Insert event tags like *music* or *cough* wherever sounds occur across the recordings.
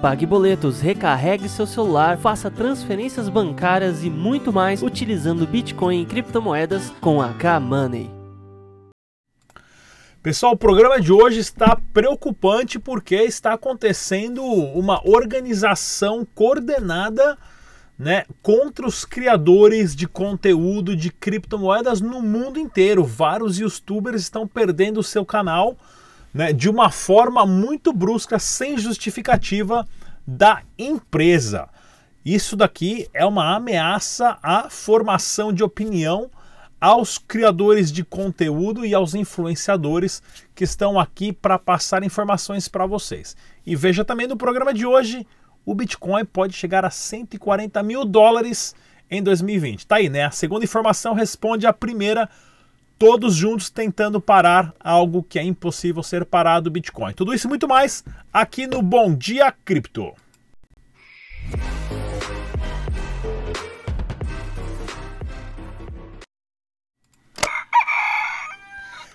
Pague boletos, recarregue seu celular, faça transferências bancárias e muito mais utilizando Bitcoin e criptomoedas com a K-Money. Pessoal, o programa de hoje está preocupante porque está acontecendo uma organização coordenada né, contra os criadores de conteúdo de criptomoedas no mundo inteiro. Vários youtubers estão perdendo o seu canal né, de uma forma muito brusca, sem justificativa da empresa. Isso daqui é uma ameaça à formação de opinião aos criadores de conteúdo e aos influenciadores que estão aqui para passar informações para vocês. E veja também no programa de hoje, o Bitcoin pode chegar a 140 mil dólares em 2020. Tá aí, né? A segunda informação responde à primeira todos juntos tentando parar algo que é impossível ser parado, Bitcoin. Tudo isso e muito mais aqui no Bom Dia Cripto.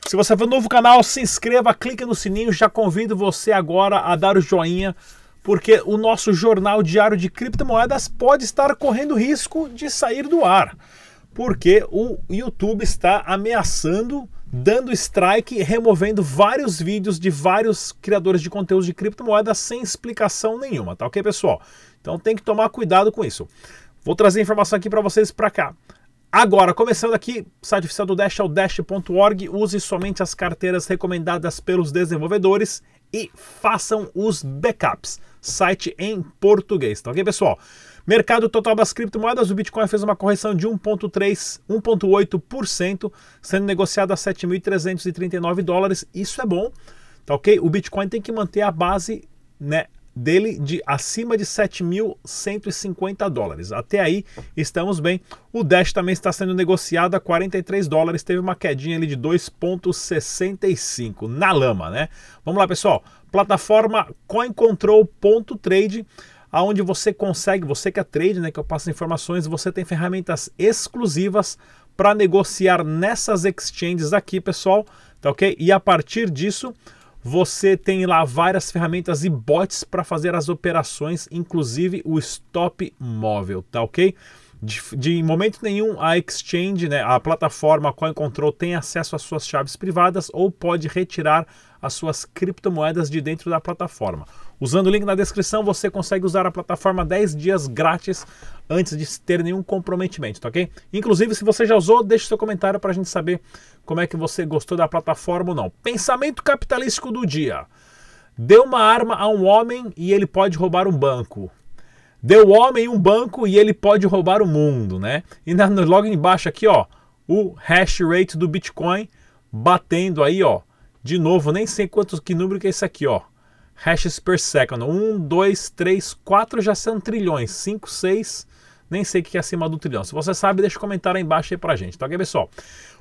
Se você for novo canal, se inscreva, clique no sininho. Já convido você agora a dar o joinha, porque o nosso jornal diário de criptomoedas pode estar correndo risco de sair do ar porque o YouTube está ameaçando, dando strike, removendo vários vídeos de vários criadores de conteúdo de criptomoedas sem explicação nenhuma, tá ok, pessoal? Então tem que tomar cuidado com isso. Vou trazer informação aqui para vocês para cá. Agora, começando aqui, site oficial do Dash é o dash.org. Use somente as carteiras recomendadas pelos desenvolvedores e façam os backups. Site em português, tá ok, pessoal? Mercado total das criptomoedas, o Bitcoin fez uma correção de 1,3, 1,8%, sendo negociado a 7.339 dólares. Isso é bom, tá ok? O Bitcoin tem que manter a base né, dele de acima de 7.150 dólares. Até aí estamos bem. O Dash também está sendo negociado a 43 dólares, teve uma quedinha ali de 2.65 na lama, né? Vamos lá, pessoal. Plataforma CoinControl.trade aonde você consegue, você que é trade, né, que eu passo informações, você tem ferramentas exclusivas para negociar nessas exchanges aqui, pessoal, tá ok? E a partir disso, você tem lá várias ferramentas e bots para fazer as operações, inclusive o stop móvel, tá ok? De, de, momento nenhum a exchange, né, a plataforma CoinControl tem acesso às suas chaves privadas ou pode retirar as suas criptomoedas de dentro da plataforma. Usando o link na descrição, você consegue usar a plataforma 10 dias grátis antes de ter nenhum comprometimento, tá ok? Inclusive, se você já usou, deixe seu comentário para a gente saber como é que você gostou da plataforma ou não. Pensamento capitalístico do dia. Deu uma arma a um homem e ele pode roubar um banco. Deu homem um banco e ele pode roubar o mundo, né? E na, logo embaixo aqui, ó, o hash rate do Bitcoin batendo aí, ó, de novo, nem sei quantos que número que é esse aqui, ó. Hashes per second. 1, 2, 3, 4 já são trilhões. 5, 6, nem sei o que é acima do trilhão. Se você sabe, deixa um comentário aí embaixo aí pra gente, tá ok, pessoal?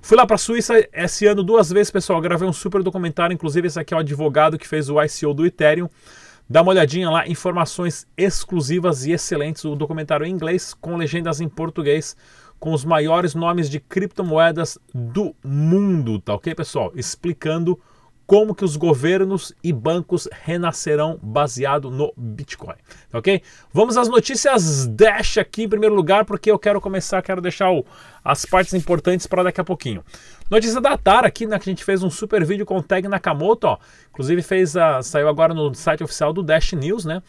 Fui lá pra Suíça esse ano duas vezes, pessoal. Gravei um super documentário. Inclusive, esse aqui é o advogado que fez o ICO do Ethereum. Dá uma olhadinha lá, informações exclusivas e excelentes. O documentário em inglês, com legendas em português, com os maiores nomes de criptomoedas do mundo, tá ok, pessoal? Explicando como que os governos e bancos renascerão baseado no Bitcoin, ok? Vamos às notícias Dash aqui em primeiro lugar, porque eu quero começar, quero deixar o, as partes importantes para daqui a pouquinho. Notícia da Tara aqui, né, que a gente fez um super vídeo com o Tag Nakamoto, ó, inclusive fez a, saiu agora no site oficial do Dash News, né?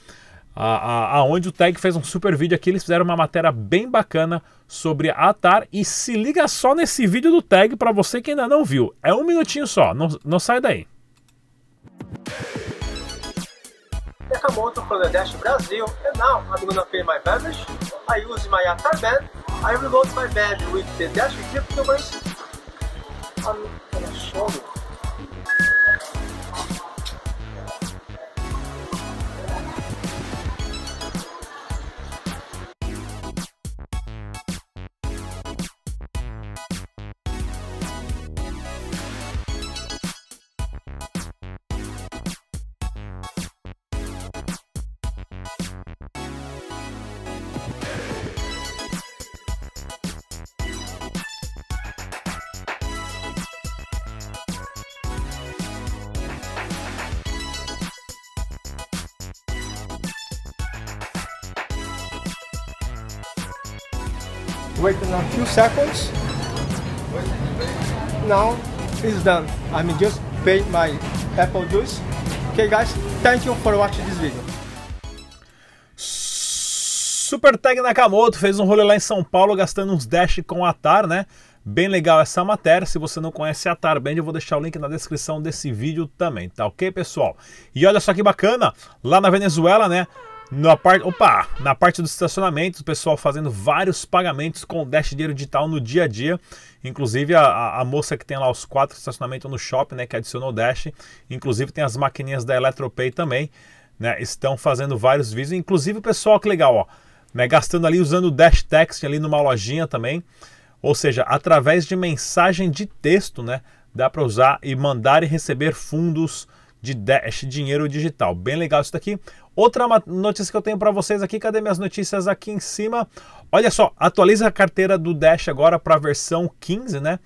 aonde o Tag fez um super vídeo aqui, eles fizeram uma matéria bem bacana sobre a Atar e se liga só nesse vídeo do Tag para você que ainda não viu. É um minutinho só, não, não sai daí. Nakamoto from the Dash Brazil and now I'm gonna pay my beverage. I use my Atar band. I reload my band with the Dash cryptocurrency. I'm gonna show you. Wait a few seconds. Now it's done. I'm just paid my apple juice. Okay guys, thank you for watching this video. Super Tag Nakamoto fez um rolê lá em São Paulo gastando uns dash com Atar, né? Bem legal essa matéria. Se você não conhece a Tarband, eu vou deixar o link na descrição desse vídeo também, tá ok, pessoal? E olha só que bacana, lá na Venezuela, né? Na parte, opa, na parte do estacionamento, o pessoal fazendo vários pagamentos com Dash Dinheiro Digital no dia a dia. Inclusive a, a, moça que tem lá os quatro estacionamentos no shopping, né, que adicionou o Dash. Inclusive tem as maquininhas da Eletropay também, né, estão fazendo vários vídeos. Inclusive o pessoal, que legal, ó, né, gastando ali usando o Dash Text ali numa lojinha também. Ou seja, através de mensagem de texto, né, dá para usar e mandar e receber fundos de Dash dinheiro digital. Bem legal isso daqui. Outra notícia que eu tenho para vocês aqui, cadê minhas notícias aqui em cima? Olha só, atualiza a carteira do Dash agora para a versão 15, né?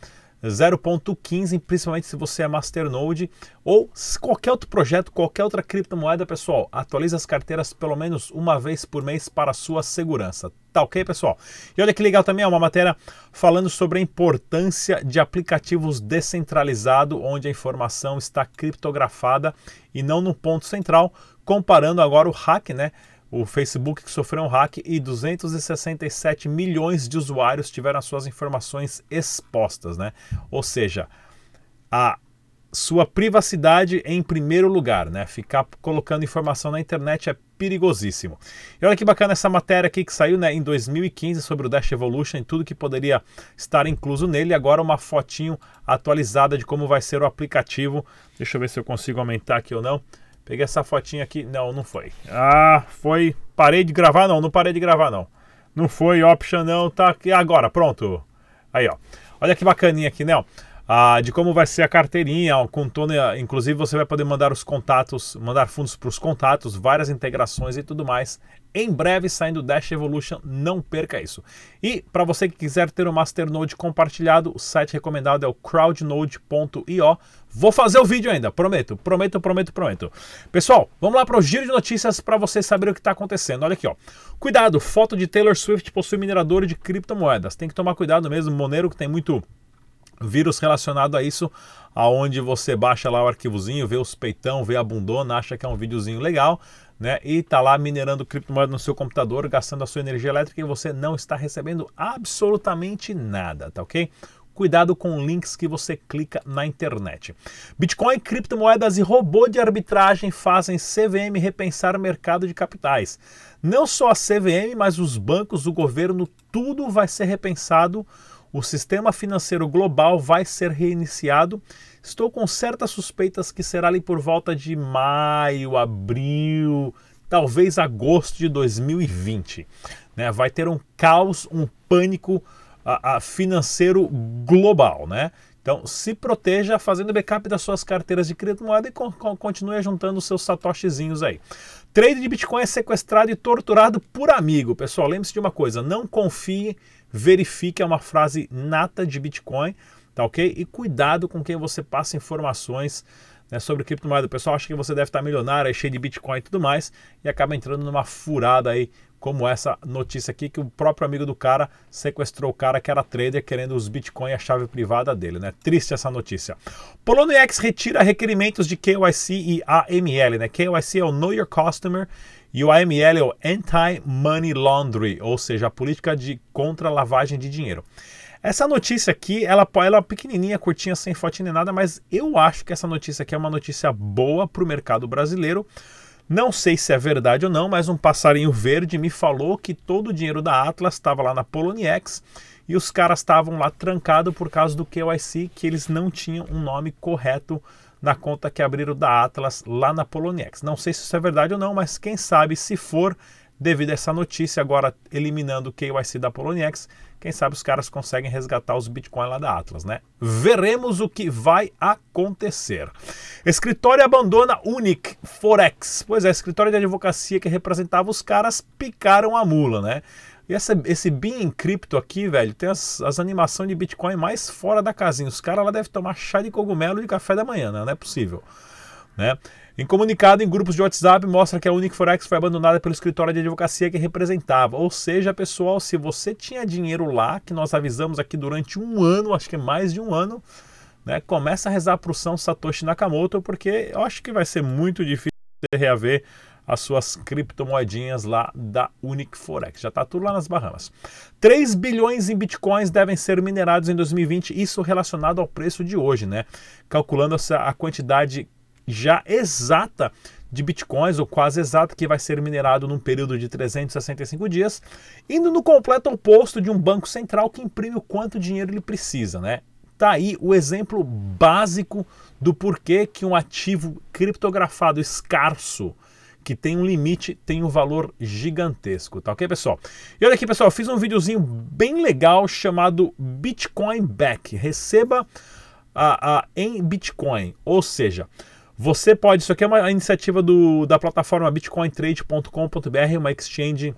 0.15, principalmente se você é Masternode ou qualquer outro projeto, qualquer outra criptomoeda, pessoal, atualize as carteiras pelo menos uma vez por mês para sua segurança. Tá ok, pessoal? E olha que legal também, é uma matéria falando sobre a importância de aplicativos descentralizados, onde a informação está criptografada e não no ponto central, comparando agora o hack, né? o Facebook que sofreu um hack e 267 milhões de usuários tiveram as suas informações expostas, né? Ou seja, a sua privacidade em primeiro lugar, né? Ficar colocando informação na internet é perigosíssimo. E olha que bacana essa matéria aqui que saiu né, em 2015 sobre o Dash Evolution e tudo que poderia estar incluso nele. Agora uma fotinho atualizada de como vai ser o aplicativo. Deixa eu ver se eu consigo aumentar aqui ou não. Peguei essa fotinha aqui. Não, não foi. Ah, foi. Parei de gravar? Não, não parei de gravar, não. Não foi option, não. Tá aqui agora, pronto. Aí, ó. Olha que bacaninha aqui, né? Ah, de como vai ser a carteirinha, com toda, inclusive você vai poder mandar os contatos, mandar fundos para os contatos, várias integrações e tudo mais em breve saindo Dash Evolution, não perca isso. E para você que quiser ter o Masternode compartilhado, o site recomendado é o crowdnode.io. Vou fazer o vídeo ainda, prometo, prometo, prometo, prometo. Pessoal, vamos lá para o giro de notícias para vocês saberem o que está acontecendo. Olha aqui, ó. Cuidado, foto de Taylor Swift possui minerador de criptomoedas. Tem que tomar cuidado mesmo, Monero que tem muito vírus relacionado a isso, aonde você baixa lá o arquivozinho, vê os peitão, vê a bundona, acha que é um videozinho legal, né? E está lá minerando criptomoeda no seu computador, gastando a sua energia elétrica e você não está recebendo absolutamente nada, tá ok? Cuidado com links que você clica na internet. Bitcoin, criptomoedas e robô de arbitragem fazem CVM repensar o mercado de capitais. Não só a CVM, mas os bancos, o governo, tudo vai ser repensado. O sistema financeiro global vai ser reiniciado Estou com certas suspeitas que será ali por volta de maio, abril, talvez agosto de 2020. Né? Vai ter um caos, um pânico a, a financeiro global. Né? Então, se proteja fazendo backup das suas carteiras de criptomoeda e con continue juntando seus satoshizinhos aí. Trade de Bitcoin é sequestrado e torturado por amigo. Pessoal, lembre-se de uma coisa: não confie, verifique, é uma frase nata de Bitcoin tá ok? E cuidado com quem você passa informações né, sobre criptomoeda. O pessoal acha que você deve estar milionário, cheio de Bitcoin e tudo mais, e acaba entrando numa furada aí, como essa notícia aqui, que o próprio amigo do cara sequestrou o cara que era trader querendo os Bitcoin e a chave privada dele, né? Triste essa notícia. Poloniex retira requerimentos de KYC e AML, né? KYC é o Know Your Customer e o AML é o Anti-Money Laundry, ou seja, a política de contra lavagem de dinheiro. Essa notícia aqui, ela, ela é pequenininha, curtinha, sem fotinha nem nada, mas eu acho que essa notícia aqui é uma notícia boa para o mercado brasileiro. Não sei se é verdade ou não, mas um passarinho verde me falou que todo o dinheiro da Atlas estava lá na Poloniex e os caras estavam lá trancados por causa do KYC, que eles não tinham um nome correto na conta que abriram da Atlas lá na Poloniex. Não sei se isso é verdade ou não, mas quem sabe se for, devido a essa notícia agora eliminando o KYC da Poloniex, quem sabe os caras conseguem resgatar os Bitcoin lá da Atlas, né? Veremos o que vai acontecer. Escritório abandona Unic Forex. Pois é, escritório de advocacia que representava os caras picaram a mula, né? E essa, esse BIM cripto aqui, velho, tem as, as animações de Bitcoin mais fora da casinha. Os caras lá devem tomar chá de cogumelo de café da manhã, né? Não é possível. Né? Em comunicado em grupos de WhatsApp, mostra que a Unic4X foi abandonada pelo escritório de advocacia que representava. Ou seja, pessoal, se você tinha dinheiro lá, que nós avisamos aqui durante um ano, acho que é mais de um ano, né, começa a rezar para o São Satoshi Nakamoto, porque eu acho que vai ser muito difícil reaver as suas criptomoedinhas lá da Unic Forex. Já está tudo lá nas Bahamas. 3 bilhões em bitcoins devem ser minerados em 2020, isso relacionado ao preço de hoje, né? Calculando essa, a quantidade já exata de bitcoins, ou quase exata, que vai ser minerado num período de 365 dias, indo no completo oposto de um banco central que imprime o quanto dinheiro ele precisa, né? Tá aí o exemplo básico do porquê que um ativo criptografado escasso que tem um limite, tem um valor gigantesco, tá ok, pessoal? E olha aqui, pessoal, fiz um videozinho bem legal chamado Bitcoin Back. Receba a, a, em Bitcoin, ou seja, você pode, isso aqui é uma iniciativa do, da plataforma bitcointrade.com.br, uma exchange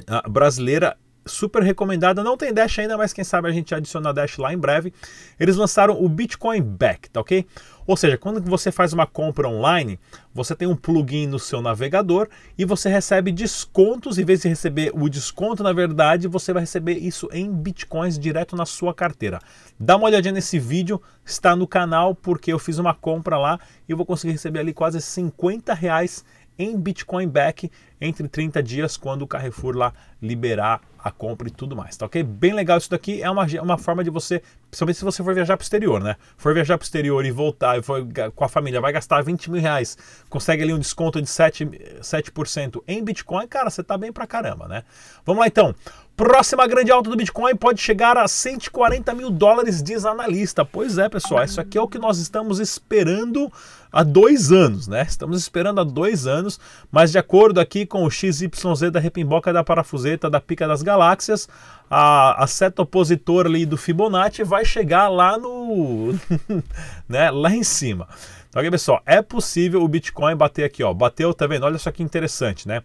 uh, brasileira super recomendada. Não tem Dash ainda, mas quem sabe a gente adiciona Dash lá em breve. Eles lançaram o Bitcoin Back, tá ok? Ou seja, quando você faz uma compra online, você tem um plugin no seu navegador e você recebe descontos. Em vez de receber o desconto, na verdade, você vai receber isso em bitcoins direto na sua carteira. Dá uma olhadinha nesse vídeo, está no canal, porque eu fiz uma compra lá e eu vou conseguir receber ali quase 50 reais em Bitcoin Back entre 30 dias, quando o Carrefour lá liberar a compra e tudo mais, tá ok? Bem legal isso daqui, é uma, uma forma de você, principalmente se você for viajar para o exterior, né? For viajar para o exterior e voltar e for com a família, vai gastar 20 mil reais, consegue ali um desconto de 7%, 7% em Bitcoin, cara, você tá bem pra caramba, né? Vamos lá então. Próxima grande alta do Bitcoin pode chegar a 140 mil dólares, diz analista. Pois é, pessoal, isso aqui é o que nós estamos esperando há dois anos, né? Estamos esperando há dois anos, mas de acordo aqui com o XYZ da repimboca da parafuseta da pica das galáxias, a, a seta opositora ali do Fibonacci vai chegar lá no. *laughs* né, lá em cima. Então, aqui, pessoal, é possível o Bitcoin bater aqui, ó. Bateu, tá vendo? Olha só que interessante, né?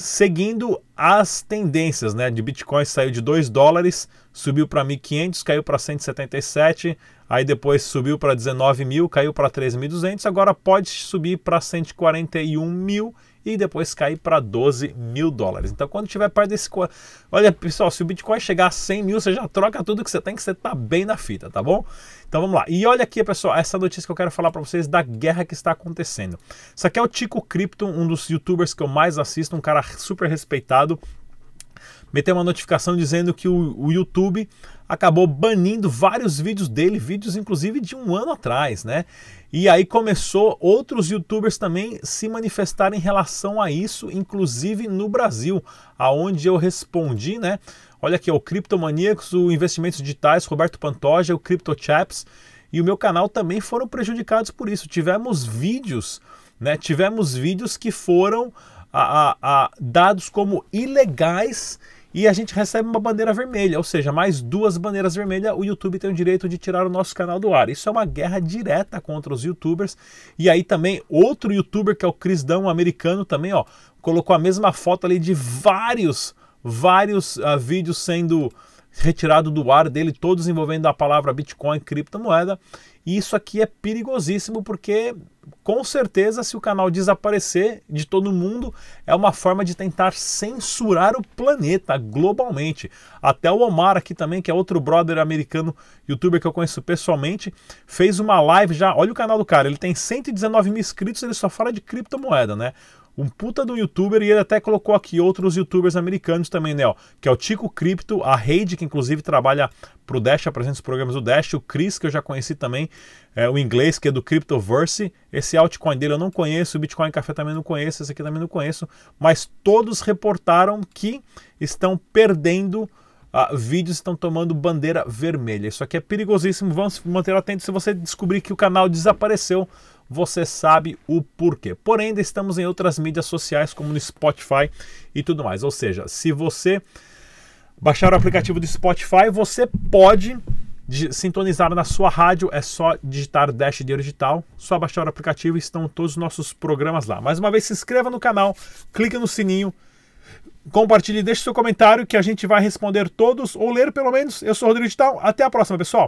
Seguindo as tendências, né? De Bitcoin saiu de 2 dólares, subiu para 1.500, caiu para 177, aí depois subiu para 19 mil, caiu para 3.200, agora pode subir para 141 mil e depois cair para 12 mil dólares. Então, quando tiver perto desse. Olha, pessoal, se o Bitcoin chegar a 100 mil, você já troca tudo que você tem, que você tá bem na fita, tá bom? Então vamos lá. E olha aqui, pessoal, essa notícia que eu quero falar para vocês da guerra que está acontecendo. Isso aqui é o Tico Crypto, um dos youtubers que eu mais assisto, um cara super respeitado. Meteu uma notificação dizendo que o, o YouTube acabou banindo vários vídeos dele, vídeos inclusive de um ano atrás, né? E aí começou outros youtubers também se manifestarem em relação a isso, inclusive no Brasil, aonde eu respondi, né? Olha aqui, o Criptomaníacos, o Investimentos Digitais, Roberto Pantoja, o Crypto Chaps e o meu canal também foram prejudicados por isso. Tivemos vídeos, né? Tivemos vídeos que foram a, a, a, dados como ilegais e a gente recebe uma bandeira vermelha, ou seja, mais duas bandeiras vermelhas, o YouTube tem o direito de tirar o nosso canal do ar. Isso é uma guerra direta contra os YouTubers. E aí também outro YouTuber que é o Crisdão, americano também, ó, colocou a mesma foto ali de vários, vários uh, vídeos sendo retirado do ar dele, todos envolvendo a palavra Bitcoin, criptomoeda. E isso aqui é perigosíssimo porque, com certeza, se o canal desaparecer de todo mundo, é uma forma de tentar censurar o planeta globalmente. Até o Omar aqui também, que é outro brother americano, youtuber que eu conheço pessoalmente, fez uma live já. Olha o canal do cara, ele tem 119 mil inscritos, ele só fala de criptomoeda, né? Um puta do youtuber e ele até colocou aqui outros youtubers americanos também, né? Ó, que é o Tico Cripto, a Heide, que inclusive trabalha pro Dash, apresenta os programas do Dash, o Chris, que eu já conheci também, é, o inglês, que é do Cryptoverse. Esse altcoin dele eu não conheço, o Bitcoin Café também não conheço, esse aqui também não conheço, mas todos reportaram que estão perdendo. Uh, vídeos estão tomando bandeira vermelha. Isso aqui é perigosíssimo. Vamos manter atento se você descobrir que o canal desapareceu você sabe o porquê. Porém, ainda estamos em outras mídias sociais, como no Spotify e tudo mais. Ou seja, se você baixar o aplicativo do Spotify, você pode sintonizar na sua rádio, é só digitar Dash Dinheiro Digital, só baixar o aplicativo e estão todos os nossos programas lá. Mais uma vez, se inscreva no canal, clique no sininho, compartilhe, deixe seu comentário que a gente vai responder todos, ou ler pelo menos. Eu sou o Rodrigo Digital, até a próxima, pessoal!